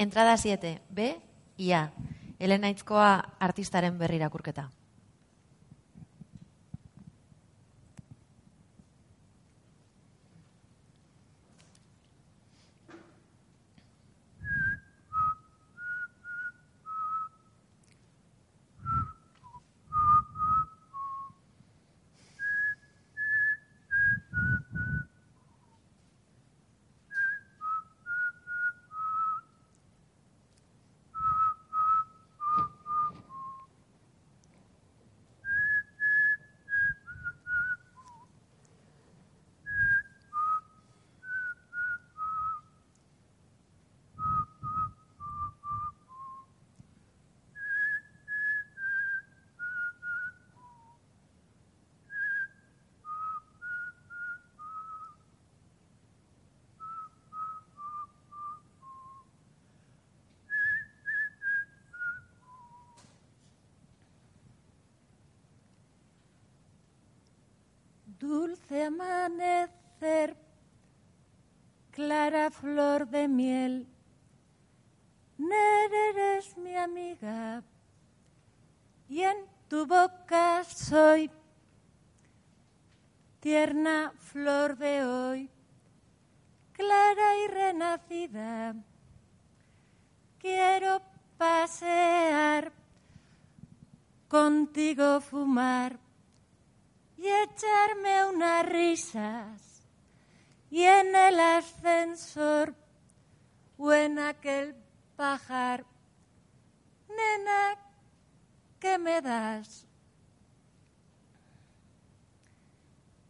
Entrada 7, B, IA. Elena Itzkoa artistaren berri irakurketa. Dulce amanecer, clara flor de miel, Ner eres mi amiga y en tu boca soy tierna flor de hoy, clara y renacida. Quiero pasear, contigo fumar y echarme unas risas. Y en el ascensor o en aquel pajar, nena, ¿qué me das?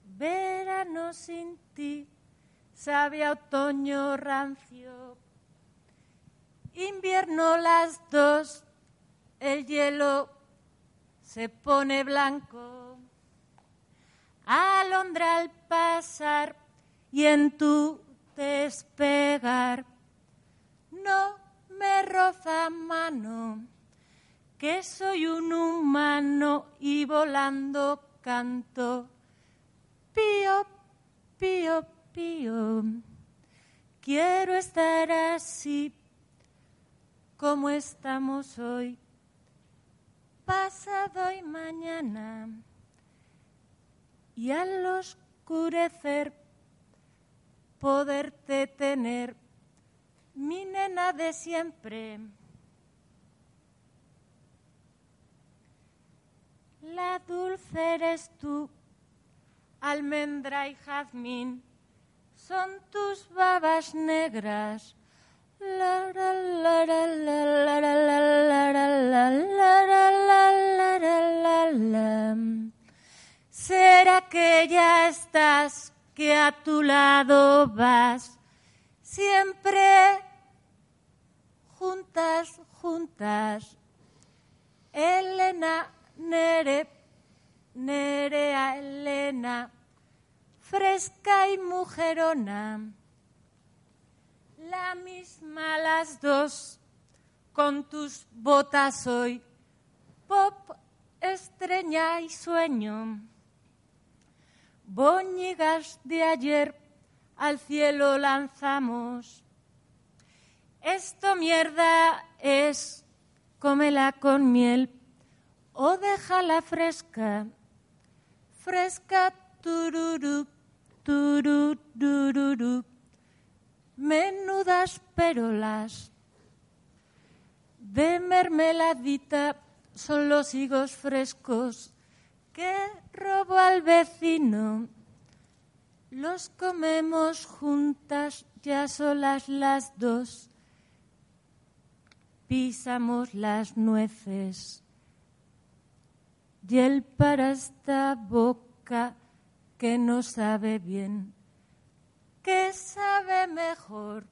Verano sin ti, sabe otoño rancio, invierno las dos, el hielo se pone blanco alondra al pasar y en tu despegar no me roza mano, que soy un humano y volando canto pío, pío, pío. Quiero estar así como estamos hoy, pasado y mañana y al oscurecer poderte tener, mi nena de siempre. La dulce eres tú, almendra y jazmín, son tus babas negras. Será que ya estás, que a tu lado vas, siempre juntas, juntas. Elena, Nere, Nerea, Elena, fresca y mujerona. La misma las dos, con tus botas hoy, pop, estrella y sueño boñigas de ayer al cielo lanzamos. Esto mierda es, cómela con miel o déjala fresca, fresca tururú, tururú, menudas perolas. De mermeladita son los higos frescos que robo al vecino. Los comemos juntas, ya solas las dos. Pisamos las nueces. Y él para esta boca que no sabe bien, que sabe mejor.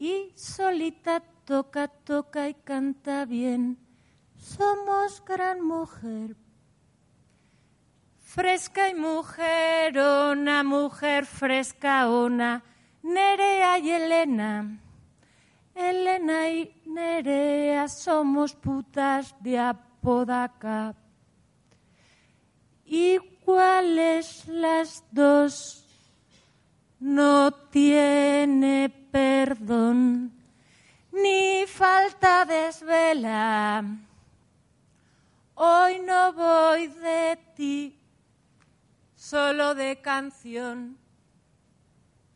Y solita toca, toca y canta bien. Somos gran mujer, Fresca y mujer, una mujer fresca, una Nerea y Elena. Elena y Nerea somos putas de Apodaca. Iguales las dos, no tiene perdón. alta desvela. Hoy no voy de ti, solo de canción,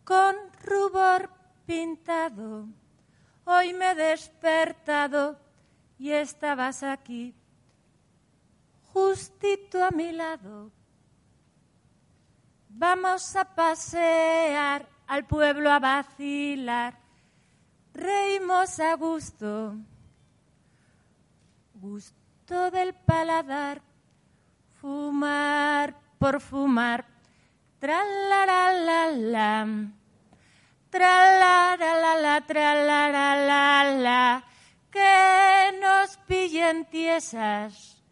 con rubor pintado. Hoy me he despertado y estabas aquí, justito a mi lado. Vamos a pasear al pueblo a vacilar, reímos a gusto, gusto del paladar, fumar por fumar, tra la la la la, la la la que nos pillen tiesas,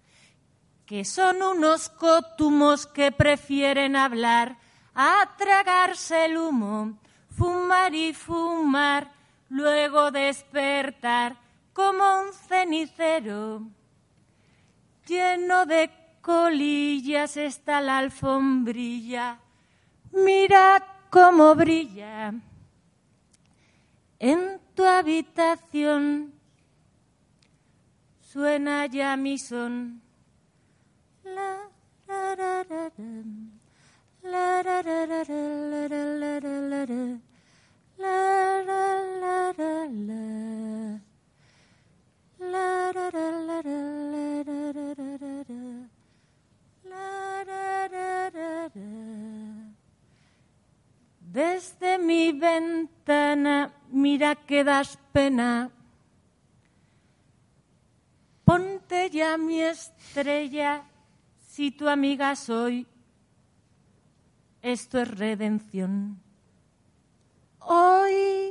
que son unos cótumos que prefieren hablar a tragarse el humo, fumar y fumar, luego despertar como un cenicero. Lleno de colillas está la alfombrilla, mira cómo brilla en tu habitación. Suena ya mi son. La, que das pena Ponte ya mi estrella, si tu amiga soy, esto es redención. Hoy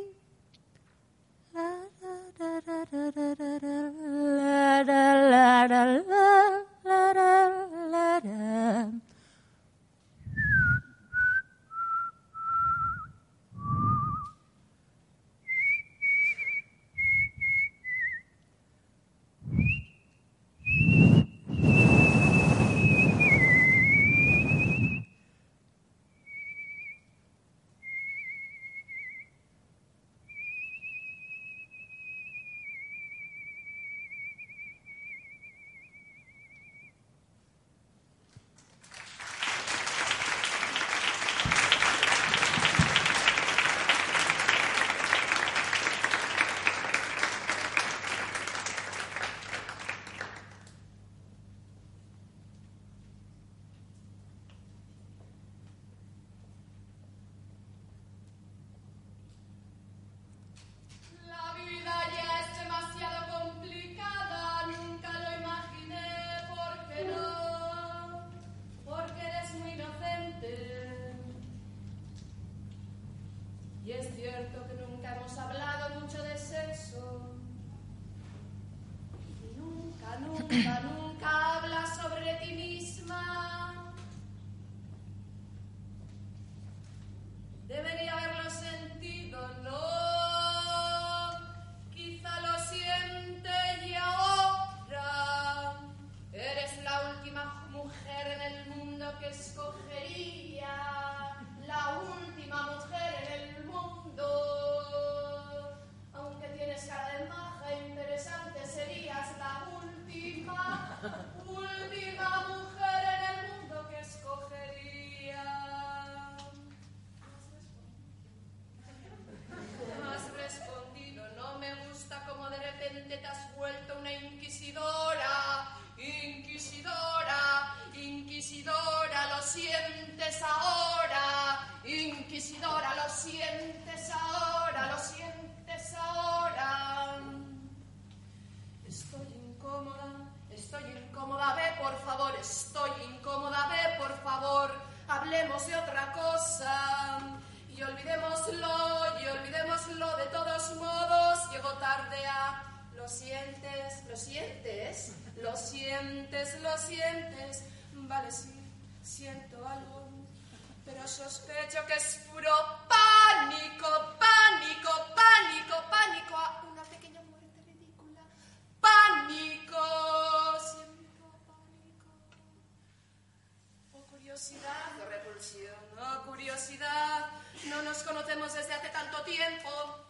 sientes. Vale, sí, siento algo, pero sospecho que es puro pánico, pánico, pánico, pánico a una pequeña muerte ridícula. Pánico, siento pánico. O oh, curiosidad o repulsión, o curiosidad. No nos conocemos desde hace tanto tiempo.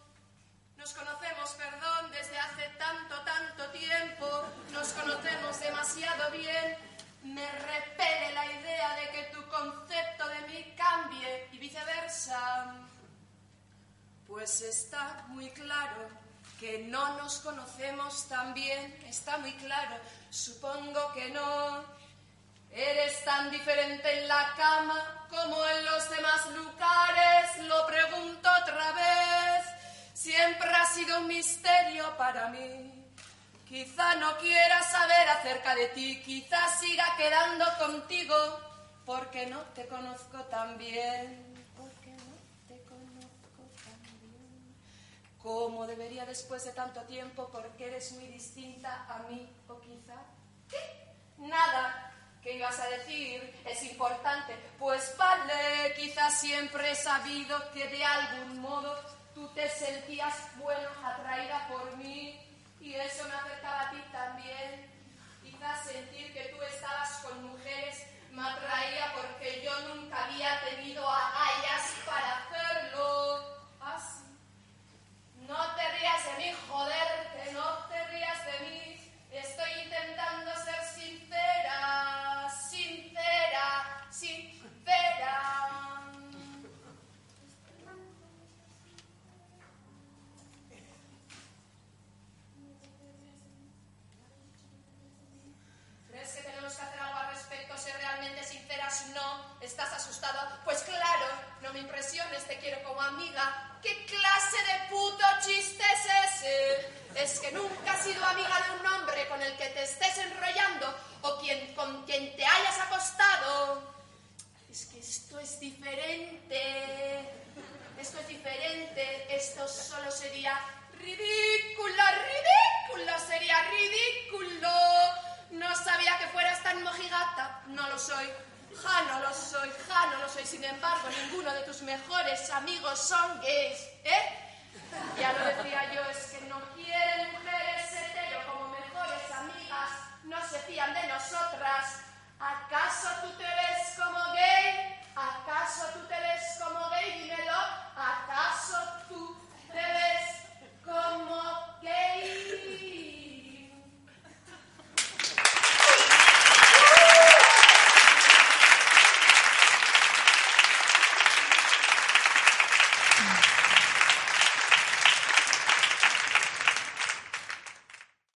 Que no nos conocemos tan bien, está muy claro, supongo que no. Eres tan diferente en la cama como en los demás lugares, lo pregunto otra vez, siempre ha sido un misterio para mí. Quizá no quiera saber acerca de ti, quizá siga quedando contigo, porque no te conozco tan bien. Porque no te conozco tan bien. Como debería después de tanto tiempo, porque eres muy distinta a mí, o quizá. ¿Qué? Nada. ¿Qué ibas a decir? Es importante. Pues vale, quizás siempre he sabido que de algún modo tú te sentías, bueno, atraída por mí y eso me acercaba a ti también. Quizás sentir que tú estabas con mujeres me atraía porque yo nunca había tenido agallas para ¿Estás asustado? Pues claro, no me impresiones, te quiero como amiga. ¿Qué clase de puto chiste es ese? Es que nunca has sido amiga de un hombre con el que te estés enrollando o con quien te hayas acostado. Es que esto es diferente. Esto es diferente. Esto solo sería ridículo, ridículo, sería ridículo. No sabía que fueras tan mojigata. No lo soy. Ja, no lo soy. Ja, no lo soy. Sin embargo, ninguno de tus mejores amigos son gays. ¿Eh? Ya lo decía yo, es que no quieren mujeres hetero como mejores amigas. No se fían de nosotras. ¿Acaso tú te ves como gay?